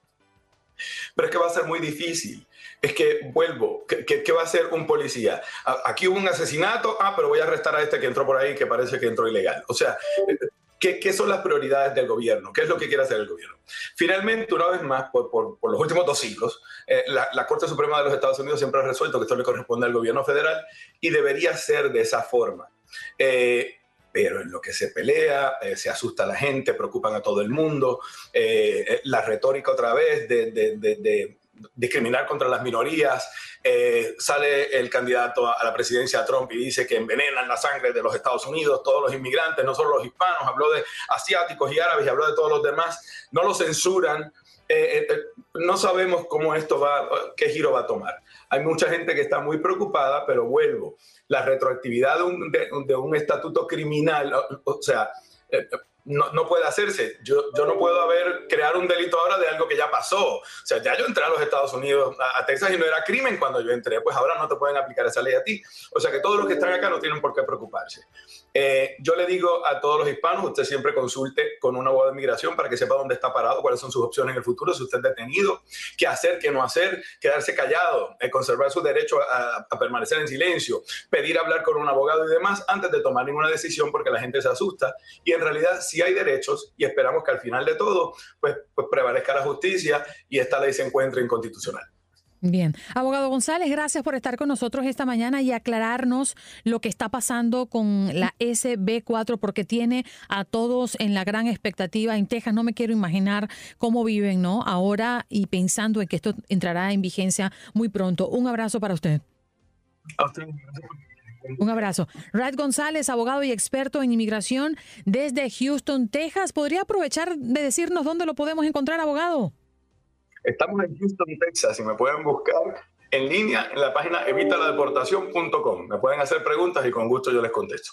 Pero es que va a ser muy difícil. Es que vuelvo, ¿qué, va a hacer un policía? Aquí hubo un asesinato, ah, pero voy a arrestar a este que entró por ahí que parece que entró ilegal. O sea, ¿qué, son las prioridades del gobierno? ¿Qué es lo que quiere hacer el gobierno? Finalmente, una vez más, por, los últimos dos siglos, eh, la, Corte Suprema de los Estados Unidos siempre ha resuelto que esto le corresponde al gobierno federal y debería ser de esa forma. Eh, pero en lo que se pelea, eh, se asusta a la gente, preocupan a todo el mundo, eh, eh, la retórica otra vez de, discriminar contra las minorías, sale el candidato a la presidencia Trump y dice que envenenan la sangre de los Estados Unidos, todos los inmigrantes, no solo los hispanos, habló de asiáticos y árabes habló de todos los demás, no lo censuran, no sabemos cómo esto va, qué giro va a tomar. Hay mucha gente que está muy preocupada, pero vuelvo, la retroactividad de un, estatuto criminal, o, sea, eh, no, no, puede hacerse. Yo, yo no puedo haber crear un delito ahora de algo que ya pasó. O sea, ya yo entré a los Estados Unidos, a, Texas, y no era crimen cuando yo entré, pues ahora no te pueden aplicar esa ley a ti. O sea que todos los que están acá no tienen por qué preocuparse. Eh, yo le digo a todos los hispanos, usted siempre consulte con un abogado de migración para que sepa dónde está parado, cuáles son sus opciones en el futuro, si usted es detenido, qué hacer, qué no hacer, quedarse callado, eh, conservar su derecho a, a permanecer en silencio, pedir hablar con un abogado y demás antes de tomar ninguna decisión porque la gente se asusta. Y en realidad sí hay derechos y esperamos que al final de todo pues, pues prevalezca la justicia y esta ley se encuentre inconstitucional. Bien, abogado González, gracias por estar con nosotros esta mañana y aclararnos lo que está pasando con la SB4, porque tiene a todos en la gran expectativa. En Texas no me quiero imaginar cómo viven, ¿no? Ahora y pensando en que esto entrará en vigencia muy pronto. Un abrazo para usted. A usted. Un abrazo. Rad González, abogado y experto en inmigración desde Houston, Texas. ¿Podría aprovechar de decirnos dónde lo podemos encontrar, abogado? Estamos en Houston, Texas y me pueden buscar en línea en la página evitaladeportación.com. Me pueden hacer preguntas y con gusto yo les contesto.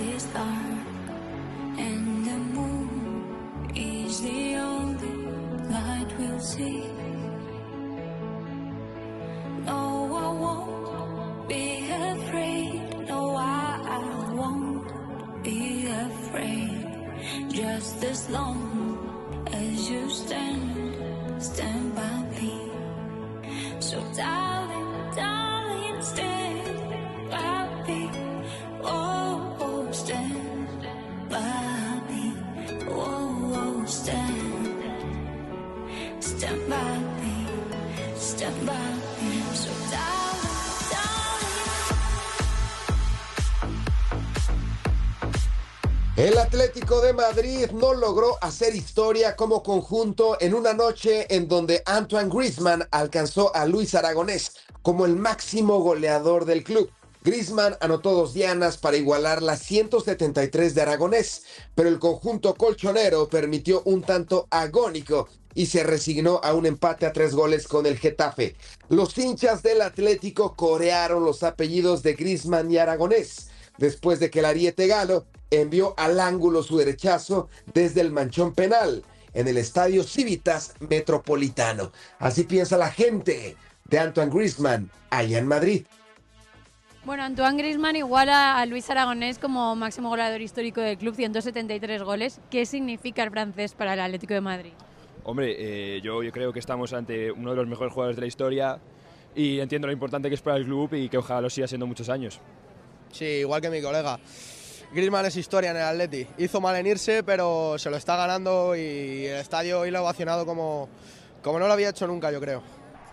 is dark and the moon is the only light we'll see. No, I won't be afraid. No, I won't be afraid. Just as long Atlético de Madrid no logró hacer historia como conjunto en una noche en donde Antoine Griezmann alcanzó a Luis Aragonés como el máximo goleador del club. Griezmann anotó dos dianas para igualar las 173 de Aragonés, pero el conjunto colchonero permitió un tanto agónico y se resignó a un empate a tres goles con el Getafe. Los hinchas del Atlético corearon los apellidos de Griezmann y Aragonés después de que el Ariete Galo envió al ángulo su derechazo desde el manchón penal en el estadio Civitas Metropolitano. Así piensa la gente de Antoine Griezmann allá en Madrid. Bueno, Antoine Griezmann iguala a Luis Aragonés como máximo goleador histórico del club, 173 goles. ¿Qué significa el francés para el Atlético de Madrid? Hombre, eh, yo, yo creo que estamos ante uno de los mejores jugadores de la historia y entiendo lo importante que es para el club y que ojalá lo siga siendo muchos años. Sí, igual que mi colega. Griezmann es historia en el Atleti. Hizo mal en irse, pero se lo está ganando y el estadio hoy lo ha ovacionado como, como no lo había hecho nunca, yo creo.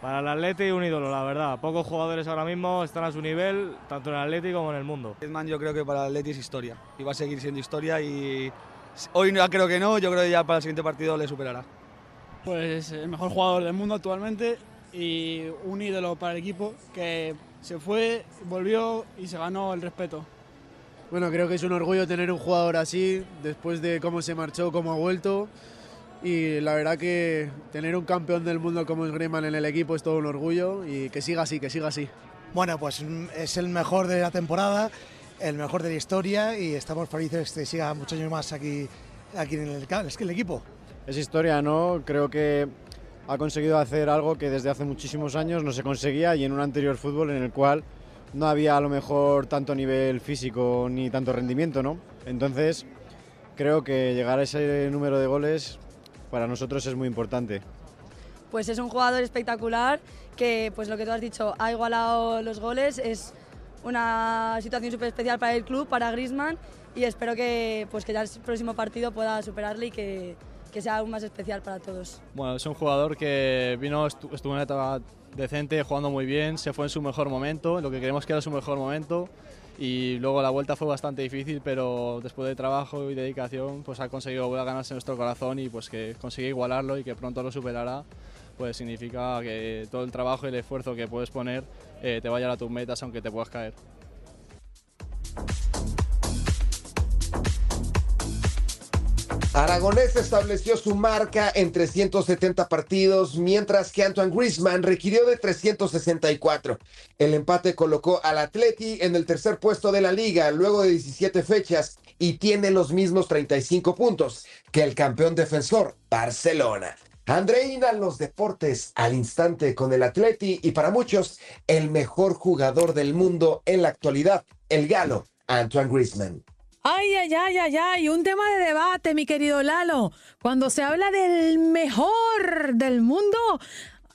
Para el Atleti un ídolo, la verdad. Pocos jugadores ahora mismo están a su nivel, tanto en el Atleti como en el mundo. Griezmann yo creo que para el Atleti es historia y va a seguir siendo historia y hoy ya creo que no, yo creo que ya para el siguiente partido le superará. Pues el mejor jugador del mundo actualmente y un ídolo para el equipo que se fue, volvió y se ganó el respeto. Bueno, creo que es un orgullo tener un jugador así, después de cómo se marchó, cómo ha vuelto. Y la verdad que tener un campeón del mundo como es Griezmann en el equipo es todo un orgullo y que siga así, que siga así. Bueno, pues es el mejor de la temporada, el mejor de la historia y estamos felices de que siga muchos años más aquí, aquí en el, es que el equipo. Es historia, ¿no? Creo que ha conseguido hacer algo que desde hace muchísimos años no se conseguía y en un anterior fútbol en el cual no había a lo mejor tanto nivel físico ni tanto rendimiento, ¿no? Entonces, creo que llegar a ese número de goles para nosotros es muy importante. Pues es un jugador espectacular que, pues lo que tú has dicho, ha igualado los goles, es una situación súper especial para el club, para Griezmann y espero que, pues que ya el próximo partido pueda superarle y que, que sea aún más especial para todos. Bueno, es un jugador que vino, estuvo en una etapa decente, jugando muy bien, se fue en su mejor momento, lo que creemos que era su mejor momento y luego la vuelta fue bastante difícil, pero después de trabajo y dedicación pues ha conseguido volver a ganarse nuestro corazón y pues que consigue igualarlo y que pronto lo superará, pues significa que todo el trabajo y el esfuerzo que puedes poner eh, te va a llevar a tus metas aunque te puedas caer. Aragonés estableció su marca en 370 partidos, mientras que Antoine Griezmann requirió de 364. El empate colocó al Atleti en el tercer puesto de la liga luego de 17 fechas y tiene los mismos 35 puntos que el campeón defensor Barcelona. Andreina los deportes al instante con el Atleti y para muchos el mejor jugador del mundo en la actualidad, el galo Antoine Griezmann. Ay, ay, ay, ay, ay, un tema de debate, mi querido Lalo. Cuando se habla del mejor del mundo,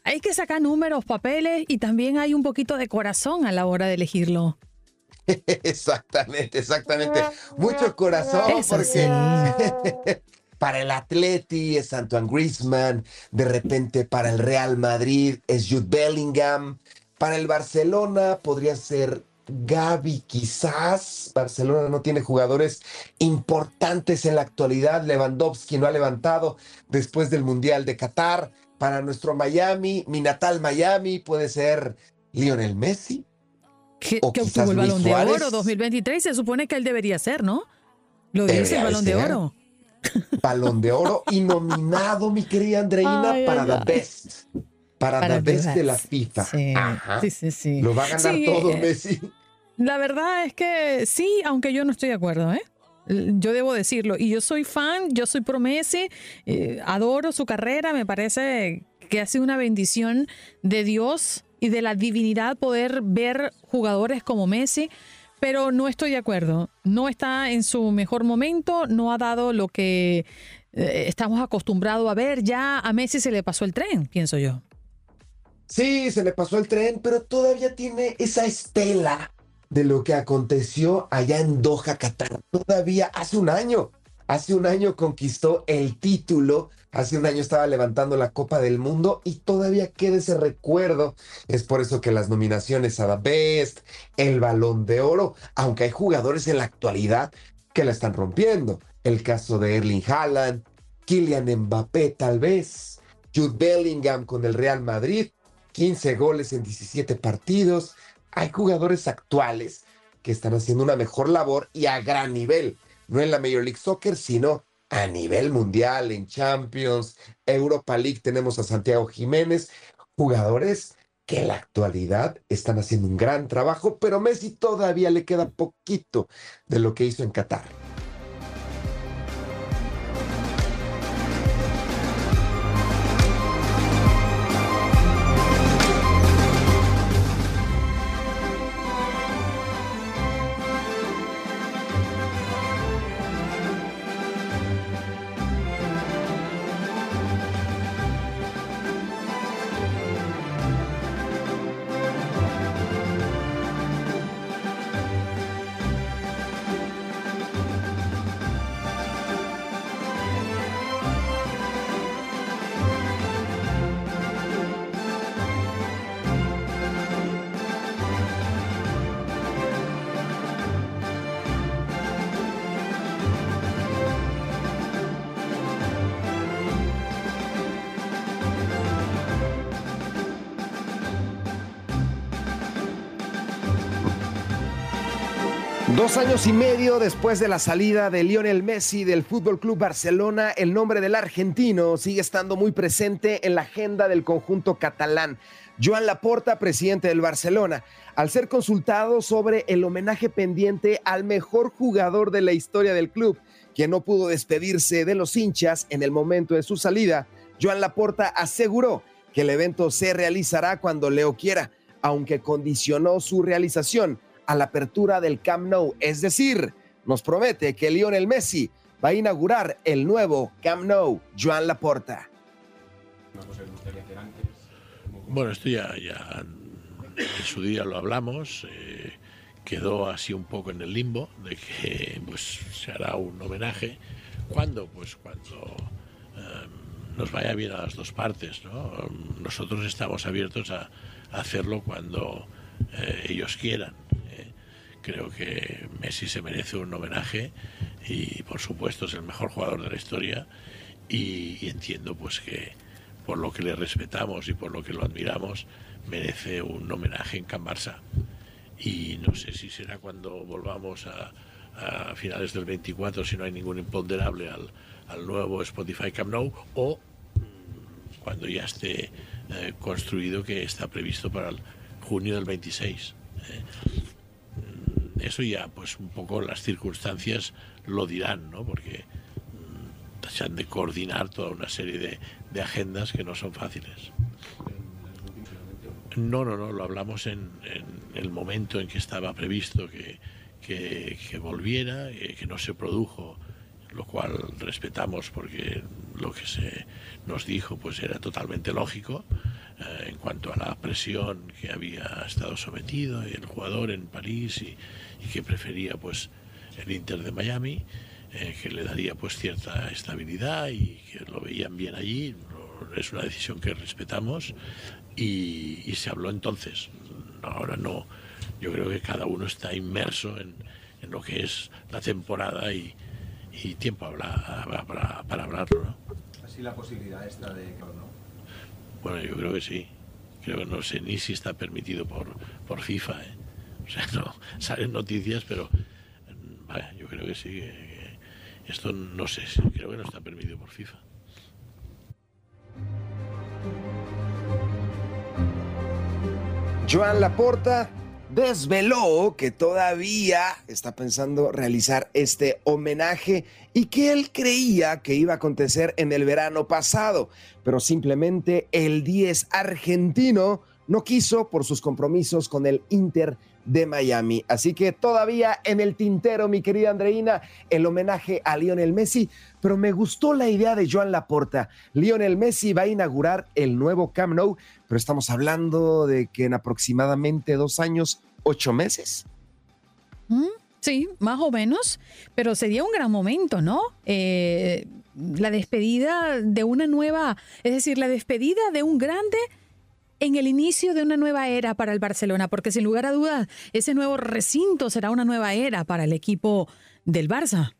hay que sacar números, papeles y también hay un poquito de corazón a la hora de elegirlo. Exactamente, exactamente. Mucho corazón Eso porque para el Atleti es Antoine Griezmann, de repente para el Real Madrid es Jude Bellingham, para el Barcelona podría ser Gaby, quizás. Barcelona no tiene jugadores importantes en la actualidad. Lewandowski no ha levantado después del Mundial de Qatar. Para nuestro Miami, mi natal Miami, puede ser Lionel Messi. Que, o que quizás obtuvo el Luis balón de oro 2023, se supone que él debería ser, ¿no? Lo dice el balón de oro. Balón de oro y nominado, mi querida Andreina, Ay, para ay, The ay. Best. Para, Para The Best de la. FIFA. Sí, Ajá. sí, sí, sí. Lo va a ganar Sí, todo eh, Messi. La verdad es que sí, aunque yo no estoy de acuerdo, ¿eh? Yo debo decirlo. Y yo soy fan, yo soy pro Messi, eh, adoro su carrera, me parece que ha sido una bendición de Dios y de la divinidad poder ver jugadores como Messi, pero no estoy de acuerdo. No está en su mejor momento, no ha dado lo que eh, estamos acostumbrados a ver. Ya a Messi se le pasó el tren, pienso yo. Sí, se le pasó el tren, pero todavía tiene esa estela de lo que aconteció allá en Doha, Qatar. Todavía hace un año, hace un año conquistó el título, hace un año estaba levantando la Copa del Mundo y todavía queda ese recuerdo. Es por eso que las nominaciones a The Best, el Balón de Oro, aunque hay jugadores en la actualidad que la están rompiendo. El caso de Erling Haaland, Kylian Mbappé tal vez, Jude Bellingham con el Real Madrid, 15 goles en 17 partidos. Hay jugadores actuales que están haciendo una mejor labor y a gran nivel, no en la Major League Soccer, sino a nivel mundial, en Champions, Europa League tenemos a Santiago Jiménez, jugadores que en la actualidad están haciendo un gran trabajo, pero Messi todavía le queda poquito de lo que hizo en Qatar. Dos años y medio después de la salida de Lionel Messi del Fútbol Club Barcelona, el nombre del argentino sigue estando muy presente en la agenda del conjunto catalán. Joan Laporta, presidente del Barcelona, al ser consultado sobre el homenaje pendiente al mejor jugador de la historia del club, quien no pudo despedirse de los hinchas en el momento de su salida, Joan Laporta aseguró que el evento se realizará cuando Leo quiera, aunque condicionó su realización a la apertura del Camp Nou, es decir, nos promete que Lionel Messi va a inaugurar el nuevo Camp Nou, Joan Laporta. Bueno, esto ya, ya en su día lo hablamos, eh, quedó así un poco en el limbo de que pues se hará un homenaje. ¿Cuándo? Pues cuando eh, nos vaya bien a las dos partes. ¿no? Nosotros estamos abiertos a, a hacerlo cuando eh, ellos quieran. Creo que Messi se merece un homenaje y por supuesto es el mejor jugador de la historia y, entiendo pues que por lo que le respetamos y por lo que lo admiramos merece un homenaje en Can Barça y no sé si será cuando volvamos a, finales del 24 si no hay ningún imponderable al, al nuevo Spotify Camp Nou o mm, cuando ya esté eh, construido que está previsto para el junio del 26. eh. Eso ya, pues un poco las circunstancias lo dirán, ¿no? Porque mm, se de coordinar toda una serie de, de agendas que no son fáciles. No, no, no, lo hablamos en, el momento en que estaba previsto que, que, volviera, eh, que no se produjo, lo cual respetamos porque lo que se nos dijo pues era totalmente lógico eh, en cuanto a la presión que había estado sometido el jugador en París y, y que prefería pues el Inter de Miami, eh, que le daría pues cierta estabilidad y que lo veían bien allí. Es una decisión que respetamos y, y se habló entonces. Ahora no, yo creo que cada uno está inmerso en, en lo que es la temporada y, y tiempo habrá para, para hablarlo. ¿no? Así la posibilidad esta de que no. Bueno, yo creo que sí. Creo que no sé ni si está permitido por, por FIFA. ¿eh? Sea, no salen noticias, pero yo creo que sí. esto no sé, creo que no está permitido por FIFA. Joan Laporta desveló que todavía está pensando realizar este homenaje y que él creía que iba a acontecer en el verano pasado, pero simplemente el 10 argentino no quiso por sus compromisos con el Inter de Miami. Así que todavía en el tintero, mi querida Andreina, el homenaje a Lionel Messi, pero me gustó la idea de Joan Laporta. Lionel Messi va a inaugurar el nuevo Camp Nou, pero estamos hablando de que en aproximadamente dos años, ocho meses. Mm, Sí, más o menos, pero sería un gran momento, ¿no? Eh, la despedida de una nueva, es decir, la despedida de un grande en el inicio de una nueva era para el Barcelona, porque sin lugar a dudas, ese nuevo recinto será una nueva era para el equipo del Barça.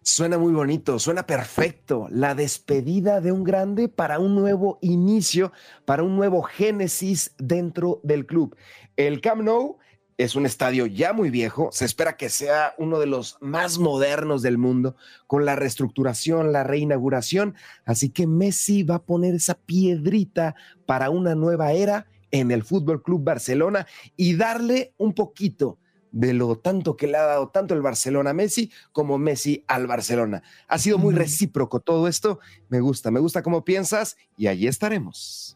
Suena muy bonito, suena perfecto. La despedida de un grande para un nuevo inicio, para un nuevo génesis dentro del club. El Camp Nou es un estadio ya muy viejo, se espera que sea uno de los más modernos del mundo, con la reestructuración, la reinauguración, así que Messi va a poner esa piedrita para una nueva era en el Fútbol Club Barcelona y darle un poquito de lo tanto que le ha dado tanto el Barcelona a Messi como Messi al Barcelona. Ha sido muy recíproco todo esto. Me gusta, me gusta cómo piensas y allí estaremos.